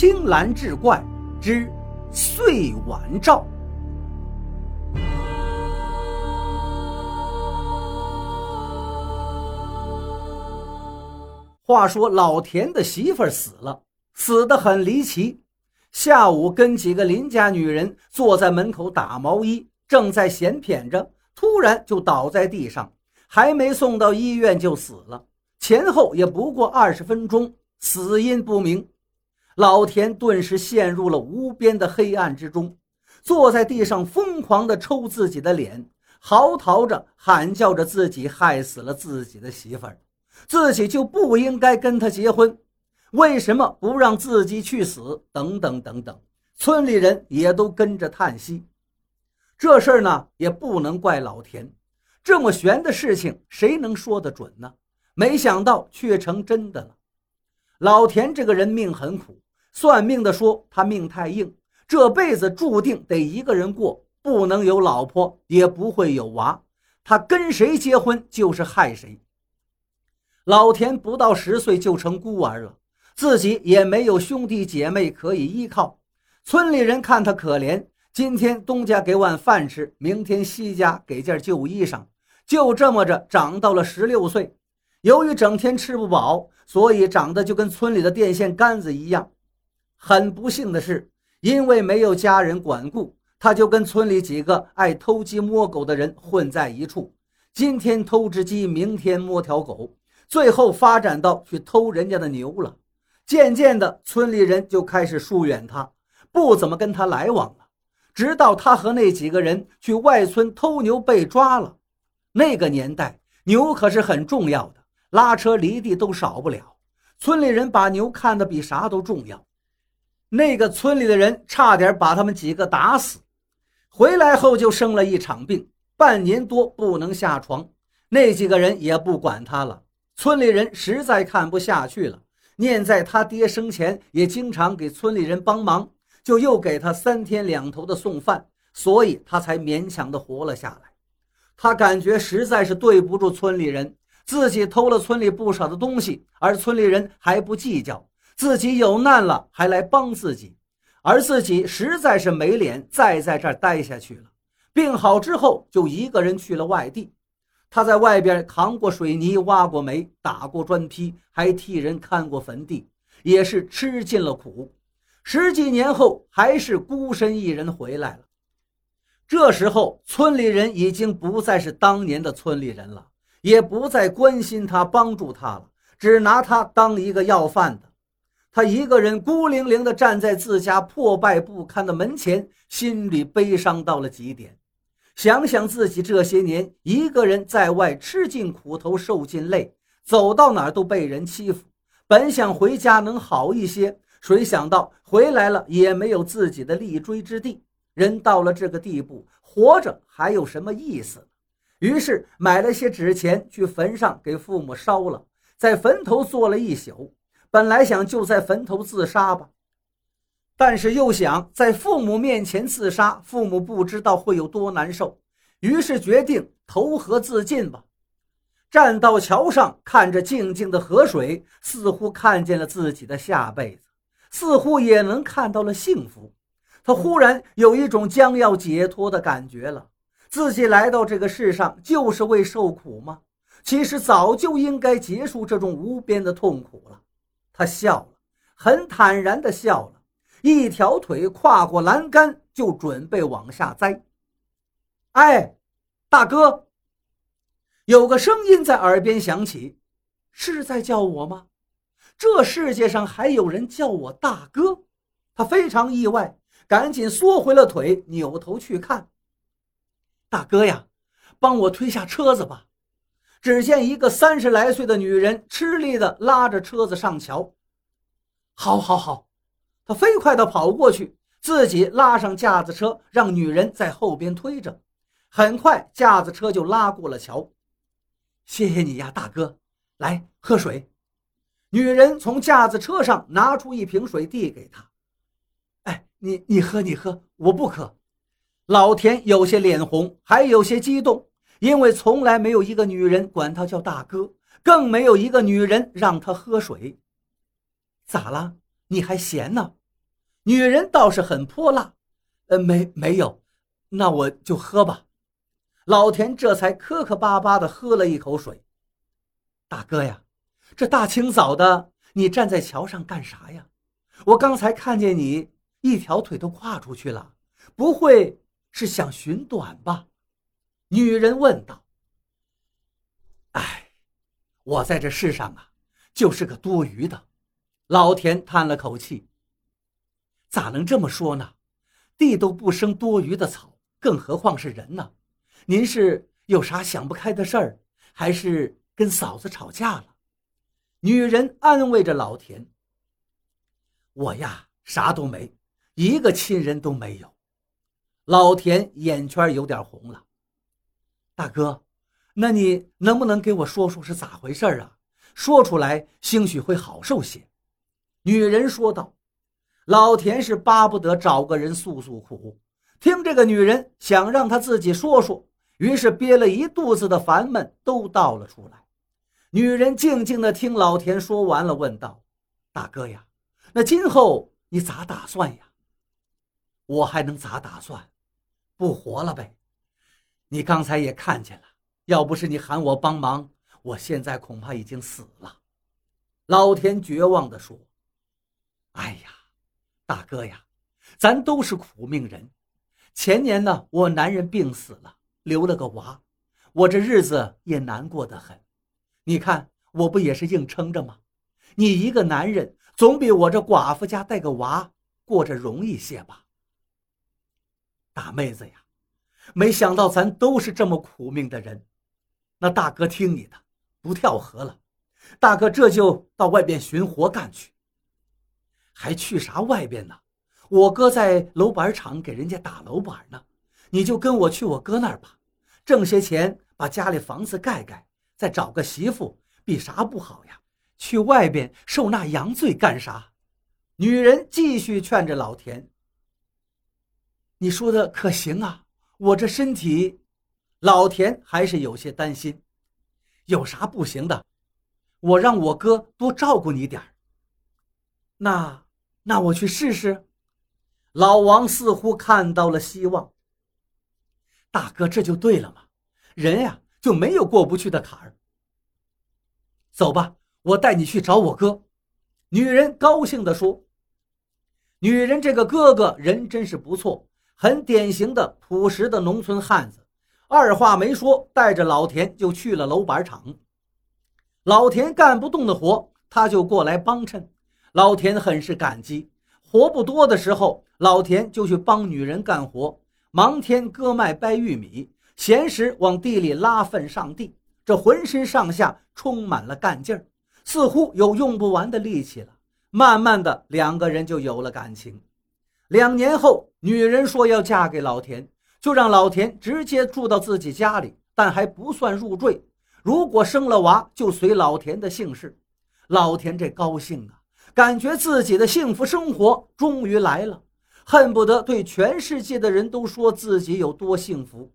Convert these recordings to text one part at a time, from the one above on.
青蓝志怪之岁晚照。话说老田的媳妇儿死了，死得很离奇。下午跟几个邻家女人坐在门口打毛衣，正在闲谝着，突然就倒在地上，还没送到医院就死了。前后也不过二十分钟，死因不明。老田顿时陷入了无边的黑暗之中，坐在地上疯狂地抽自己的脸，嚎啕着喊叫着自己害死了自己的媳妇儿。自己就不应该跟他结婚，为什么不让自己去死？等等等等，村里人也都跟着叹息。这事儿呢，也不能怪老田，这么悬的事情，谁能说得准呢？没想到却成真的了。老田这个人命很苦，算命的说他命太硬，这辈子注定得一个人过，不能有老婆，也不会有娃。他跟谁结婚就是害谁。老田不到十岁就成孤儿了，自己也没有兄弟姐妹可以依靠。村里人看他可怜，今天东家给碗饭吃，明天西家给件旧衣裳，就这么着长到了十六岁。由于整天吃不饱，所以长得就跟村里的电线杆子一样。很不幸的是，因为没有家人管顾，他就跟村里几个爱偷鸡摸狗的人混在一处，今天偷只鸡，明天摸条狗。最后发展到去偷人家的牛了，渐渐的，村里人就开始疏远他，不怎么跟他来往了。直到他和那几个人去外村偷牛被抓了。那个年代，牛可是很重要的，拉车犁地都少不了。村里人把牛看得比啥都重要。那个村里的人差点把他们几个打死。回来后就生了一场病，半年多不能下床。那几个人也不管他了。村里人实在看不下去了，念在他爹生前也经常给村里人帮忙，就又给他三天两头的送饭，所以他才勉强的活了下来。他感觉实在是对不住村里人，自己偷了村里不少的东西，而村里人还不计较，自己有难了还来帮自己，而自己实在是没脸再在这儿待下去了。病好之后，就一个人去了外地。他在外边扛过水泥，挖过煤，打过砖坯，还替人看过坟地，也是吃尽了苦。十几年后，还是孤身一人回来了。这时候，村里人已经不再是当年的村里人了，也不再关心他、帮助他了，只拿他当一个要饭的。他一个人孤零零地站在自家破败不堪的门前，心里悲伤到了极点。想想自己这些年一个人在外吃尽苦头受尽累，走到哪儿都被人欺负。本想回家能好一些，谁想到回来了也没有自己的立锥之地。人到了这个地步，活着还有什么意思？于是买了些纸钱去坟上给父母烧了，在坟头坐了一宿。本来想就在坟头自杀吧。但是又想在父母面前自杀，父母不知道会有多难受，于是决定投河自尽吧。站到桥上，看着静静的河水，似乎看见了自己的下辈子，似乎也能看到了幸福。他忽然有一种将要解脱的感觉了。自己来到这个世上，就是为受苦吗？其实早就应该结束这种无边的痛苦了。他笑了，很坦然地笑了。一条腿跨过栏杆，就准备往下栽。哎，大哥！有个声音在耳边响起：“是在叫我吗？这世界上还有人叫我大哥？”他非常意外，赶紧缩回了腿，扭头去看。大哥呀，帮我推下车子吧！只见一个三十来岁的女人吃力地拉着车子上桥。好，好，好。他飞快地跑过去，自己拉上架子车，让女人在后边推着。很快，架子车就拉过了桥。谢谢你呀，大哥，来喝水。女人从架子车上拿出一瓶水递给他。哎，你你喝，你喝，我不渴。老田有些脸红，还有些激动，因为从来没有一个女人管他叫大哥，更没有一个女人让他喝水。咋了？你还闲呢？女人倒是很泼辣，呃，没没有，那我就喝吧。老田这才磕磕巴巴的喝了一口水。大哥呀，这大清早的，你站在桥上干啥呀？我刚才看见你一条腿都跨出去了，不会是想寻短吧？女人问道。哎，我在这世上啊，就是个多余的。老田叹了口气。咋能这么说呢？地都不生多余的草，更何况是人呢？您是有啥想不开的事儿，还是跟嫂子吵架了？女人安慰着老田：“我呀，啥都没，一个亲人都没有。”老田眼圈有点红了。大哥，那你能不能给我说说是咋回事啊？说出来兴许会好受些。”女人说道。老田是巴不得找个人诉诉苦，听这个女人想让他自己说说，于是憋了一肚子的烦闷都倒了出来。女人静静地听老田说完了，问道：“大哥呀，那今后你咋打算呀？”“我还能咋打算？不活了呗。你刚才也看见了，要不是你喊我帮忙，我现在恐怕已经死了。”老田绝望地说：“哎呀。”大哥呀，咱都是苦命人。前年呢，我男人病死了，留了个娃，我这日子也难过的很。你看，我不也是硬撑着吗？你一个男人，总比我这寡妇家带个娃过着容易些吧？大妹子呀，没想到咱都是这么苦命的人。那大哥听你的，不跳河了。大哥这就到外边寻活干去。还去啥外边呢？我哥在楼板厂给人家打楼板呢，你就跟我去我哥那儿吧，挣些钱把家里房子盖盖，再找个媳妇，比啥不好呀？去外边受那洋罪干啥？女人继续劝着老田：“你说的可行啊？我这身体……”老田还是有些担心，有啥不行的？我让我哥多照顾你点儿。那。那我去试试。老王似乎看到了希望。大哥，这就对了嘛，人呀就没有过不去的坎儿。走吧，我带你去找我哥。女人高兴地说：“女人这个哥哥人真是不错，很典型的朴实的农村汉子。”二话没说，带着老田就去了楼板厂。老田干不动的活，他就过来帮衬。老田很是感激，活不多的时候，老田就去帮女人干活，忙天割麦掰玉米，闲时往地里拉粪上地，这浑身上下充满了干劲儿，似乎有用不完的力气了。慢慢的，两个人就有了感情。两年后，女人说要嫁给老田，就让老田直接住到自己家里，但还不算入赘。如果生了娃，就随老田的姓氏。老田这高兴啊！感觉自己的幸福生活终于来了，恨不得对全世界的人都说自己有多幸福。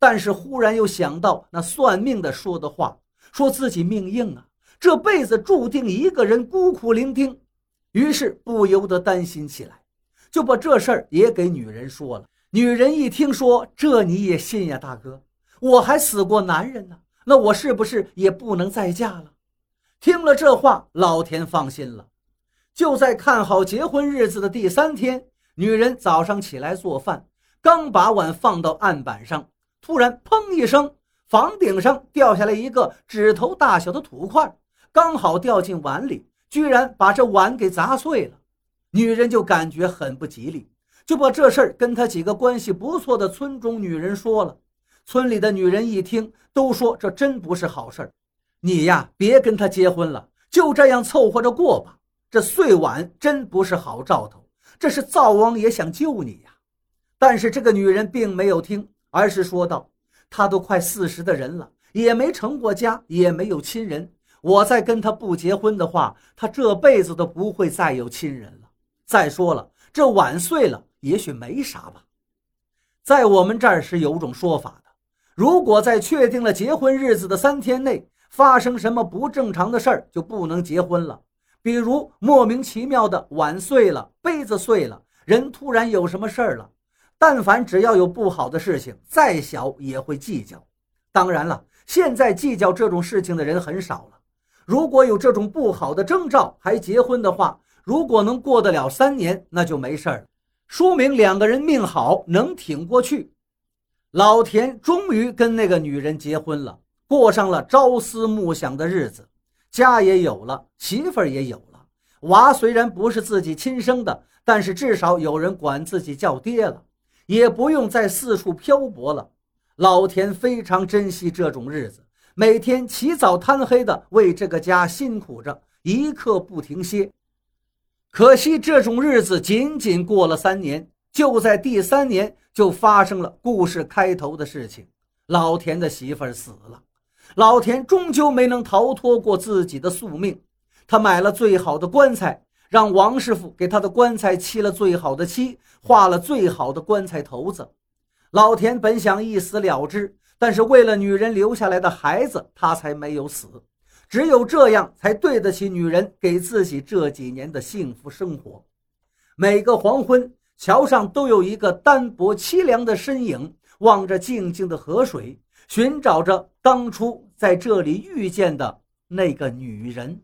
但是忽然又想到那算命的说的话，说自己命硬啊，这辈子注定一个人孤苦伶仃，于是不由得担心起来，就把这事儿也给女人说了。女人一听说这你也信呀，大哥，我还死过男人呢，那我是不是也不能再嫁了？听了这话，老田放心了。就在看好结婚日子的第三天，女人早上起来做饭，刚把碗放到案板上，突然“砰”一声，房顶上掉下来一个指头大小的土块，刚好掉进碗里，居然把这碗给砸碎了。女人就感觉很不吉利，就把这事儿跟她几个关系不错的村中女人说了。村里的女人一听，都说这真不是好事儿，你呀，别跟他结婚了，就这样凑合着过吧。这碎碗真不是好兆头，这是灶王爷想救你呀！但是这个女人并没有听，而是说道：“她都快四十的人了，也没成过家，也没有亲人。我再跟她不结婚的话，她这辈子都不会再有亲人了。再说了，这碗碎了，也许没啥吧。在我们这儿是有种说法的：如果在确定了结婚日子的三天内发生什么不正常的事儿，就不能结婚了。”比如莫名其妙的碗碎了，杯子碎了，人突然有什么事儿了，但凡只要有不好的事情，再小也会计较。当然了，现在计较这种事情的人很少了。如果有这种不好的征兆还结婚的话，如果能过得了三年，那就没事儿了，说明两个人命好，能挺过去。老田终于跟那个女人结婚了，过上了朝思暮想的日子，家也有了，媳妇儿也有了，娃虽然不是自己亲生的。但是至少有人管自己叫爹了，也不用再四处漂泊了。老田非常珍惜这种日子，每天起早贪黑的为这个家辛苦着，一刻不停歇。可惜这种日子仅仅过了三年，就在第三年就发生了故事开头的事情：老田的媳妇儿死了。老田终究没能逃脱过自己的宿命，他买了最好的棺材。让王师傅给他的棺材漆了最好的漆，画了最好的棺材头子。老田本想一死了之，但是为了女人留下来的孩子，他才没有死。只有这样，才对得起女人给自己这几年的幸福生活。每个黄昏，桥上都有一个单薄凄凉的身影，望着静静的河水，寻找着当初在这里遇见的那个女人。